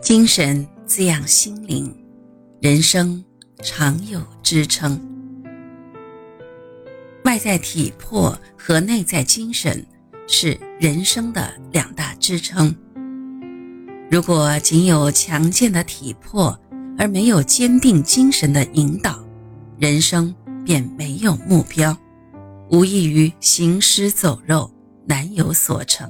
精神滋养心灵，人生常有支撑。外在体魄和内在精神是人生的两大支撑。如果仅有强健的体魄而没有坚定精神的引导，人生便没有目标，无异于行尸走肉，难有所成。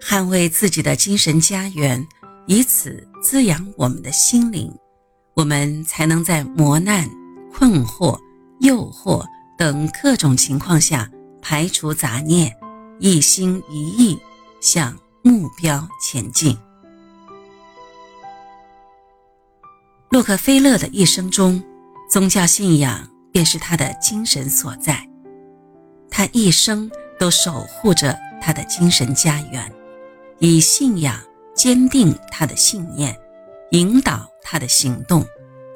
捍卫自己的精神家园，以此滋养我们的心灵，我们才能在磨难、困惑、诱惑等各种情况下排除杂念，一心一意向目标前进。洛克菲勒的一生中，宗教信仰便是他的精神所在，他一生都守护着他的精神家园。以信仰坚定他的信念，引导他的行动，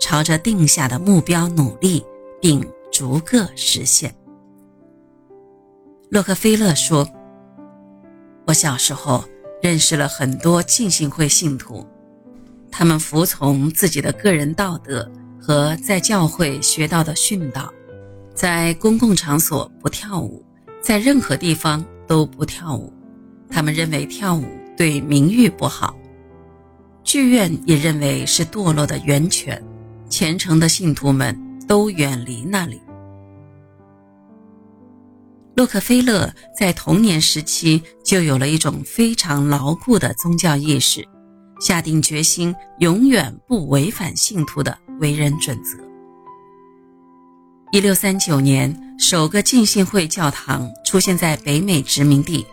朝着定下的目标努力，并逐个实现。洛克菲勒说：“我小时候认识了很多浸信会信徒，他们服从自己的个人道德和在教会学到的训导，在公共场所不跳舞，在任何地方都不跳舞。”他们认为跳舞对名誉不好，剧院也认为是堕落的源泉，虔诚的信徒们都远离那里。洛克菲勒在童年时期就有了一种非常牢固的宗教意识，下定决心永远不违反信徒的为人准则。一六三九年，首个浸信会教堂出现在北美殖民地。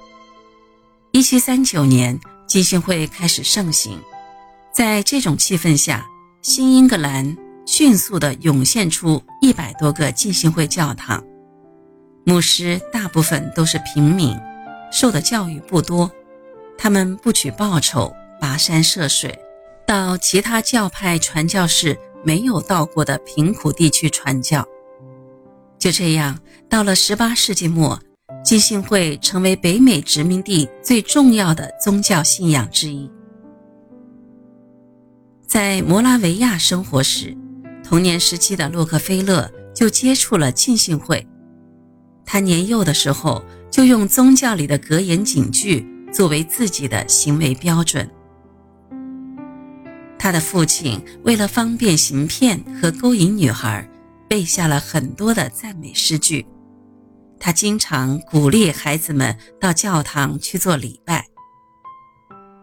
一七三九年，浸信会开始盛行。在这种气氛下，新英格兰迅速地涌现出一百多个浸信会教堂。牧师大部分都是平民，受的教育不多，他们不取报酬，跋山涉水，到其他教派传教士没有到过的贫苦地区传教。就这样，到了十八世纪末。浸信会成为北美殖民地最重要的宗教信仰之一。在摩拉维亚生活时，童年时期的洛克菲勒就接触了浸信会。他年幼的时候就用宗教里的格言警句作为自己的行为标准。他的父亲为了方便行骗和勾引女孩，背下了很多的赞美诗句。他经常鼓励孩子们到教堂去做礼拜。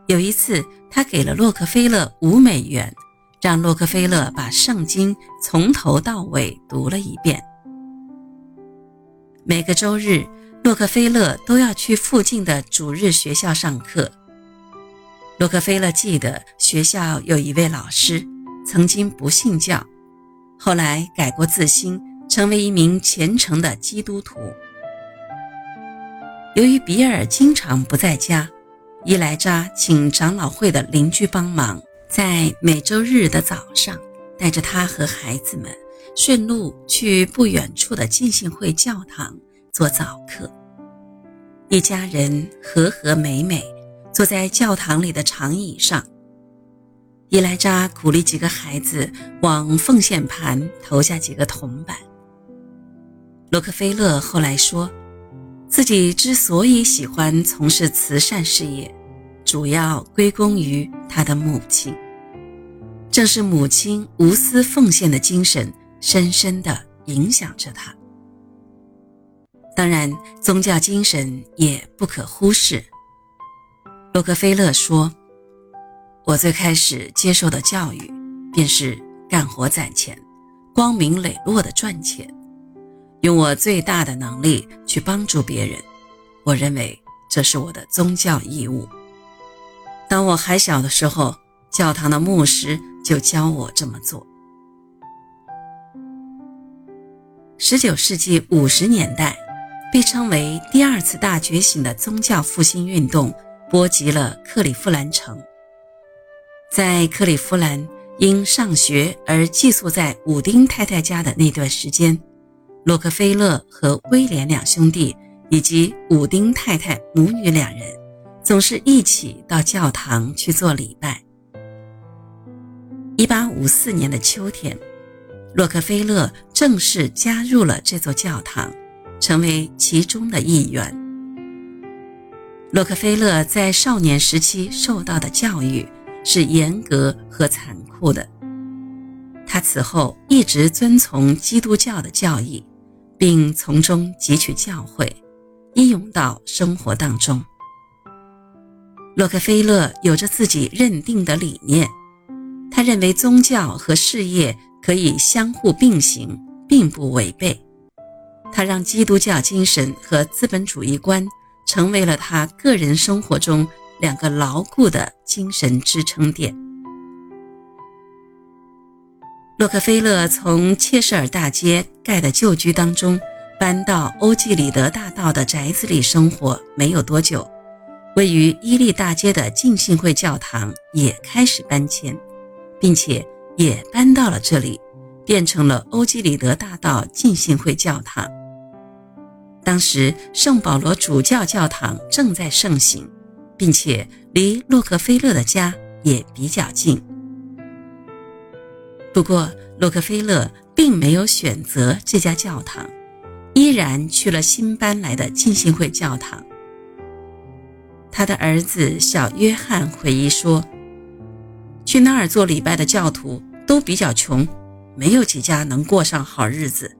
有一次，他给了洛克菲勒五美元，让洛克菲勒把圣经从头到尾读了一遍。每个周日，洛克菲勒都要去附近的主日学校上课。洛克菲勒记得学校有一位老师，曾经不信教，后来改过自新，成为一名虔诚的基督徒。由于比尔经常不在家，伊莱扎请长老会的邻居帮忙，在每周日的早上，带着他和孩子们顺路去不远处的浸信会教堂做早课。一家人和和美美坐在教堂里的长椅上，伊莱扎鼓励几个孩子往奉献盘投下几个铜板。洛克菲勒后来说。自己之所以喜欢从事慈善事业，主要归功于他的母亲。正是母亲无私奉献的精神，深深地影响着他。当然，宗教精神也不可忽视。洛克菲勒说：“我最开始接受的教育，便是干活攒钱，光明磊落的赚钱。”用我最大的能力去帮助别人，我认为这是我的宗教义务。当我还小的时候，教堂的牧师就教我这么做。十九世纪五十年代，被称为第二次大觉醒的宗教复兴运动波及了克利夫兰城。在克利夫兰因上学而寄宿在武丁太太家的那段时间。洛克菲勒和威廉两兄弟以及伍丁太太母女两人，总是一起到教堂去做礼拜。一八五四年的秋天，洛克菲勒正式加入了这座教堂，成为其中的一员。洛克菲勒在少年时期受到的教育是严格和残酷的，他此后一直遵从基督教的教义，并从中汲取教诲，应用到生活当中。洛克菲勒有着自己认定的理念。他认为宗教和事业可以相互并行，并不违背。他让基督教精神和资本主义观成为了他个人生活中两个牢固的精神支撑点。洛克菲勒从切什尔大街盖的旧居当中搬到欧几里德大道的宅子里生活没有多久，位于伊利大街的浸信会教堂也开始搬迁。并且也搬到了这里，变成了欧几里得大道浸信会教堂。当时圣保罗主教教堂正在盛行，并且离洛克菲勒的家也比较近。不过，洛克菲勒并没有选择这家教堂，依然去了新搬来的浸信会教堂。他的儿子小约翰回忆说。去那儿做礼拜的教徒都比较穷，没有几家能过上好日子。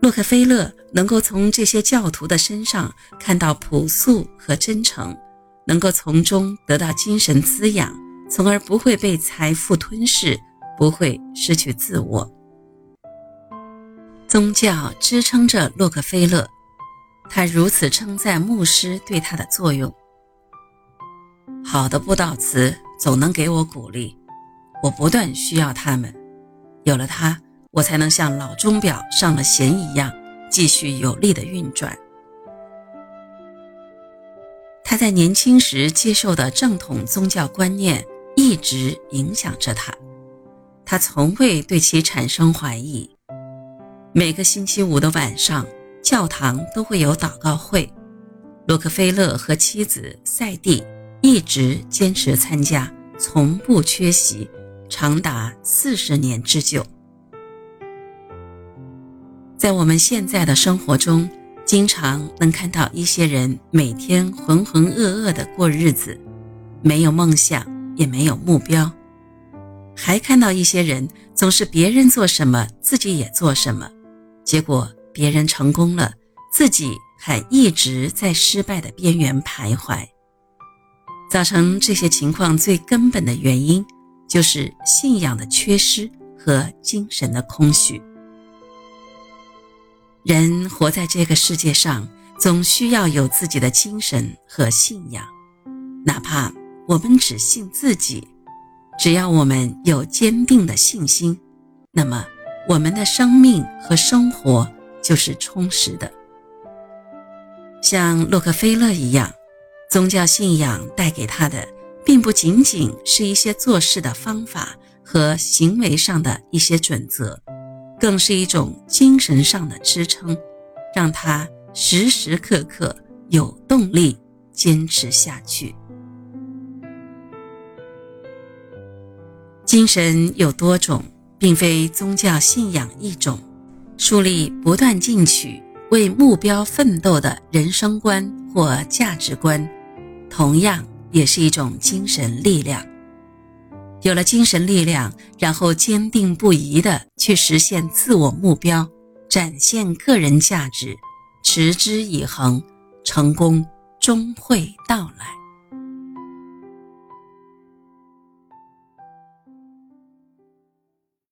洛克菲勒能够从这些教徒的身上看到朴素和真诚，能够从中得到精神滋养，从而不会被财富吞噬，不会失去自我。宗教支撑着洛克菲勒，他如此称赞牧师对他的作用。好的布道词总能给我鼓励，我不断需要他们。有了它，我才能像老钟表上了弦一样，继续有力的运转。他在年轻时接受的正统宗教观念一直影响着他，他从未对其产生怀疑。每个星期五的晚上，教堂都会有祷告会，洛克菲勒和妻子赛蒂。一直坚持参加，从不缺席，长达四十年之久。在我们现在的生活中，经常能看到一些人每天浑浑噩噩的过日子，没有梦想，也没有目标；还看到一些人总是别人做什么，自己也做什么，结果别人成功了，自己还一直在失败的边缘徘徊。造成这些情况最根本的原因，就是信仰的缺失和精神的空虚。人活在这个世界上，总需要有自己的精神和信仰，哪怕我们只信自己，只要我们有坚定的信心，那么我们的生命和生活就是充实的，像洛克菲勒一样。宗教信仰带给他的，并不仅仅是一些做事的方法和行为上的一些准则，更是一种精神上的支撑，让他时时刻刻有动力坚持下去。精神有多种，并非宗教信仰一种，树立不断进取、为目标奋斗的人生观或价值观。同样也是一种精神力量。有了精神力量，然后坚定不移地去实现自我目标，展现个人价值，持之以恒，成功终会到来。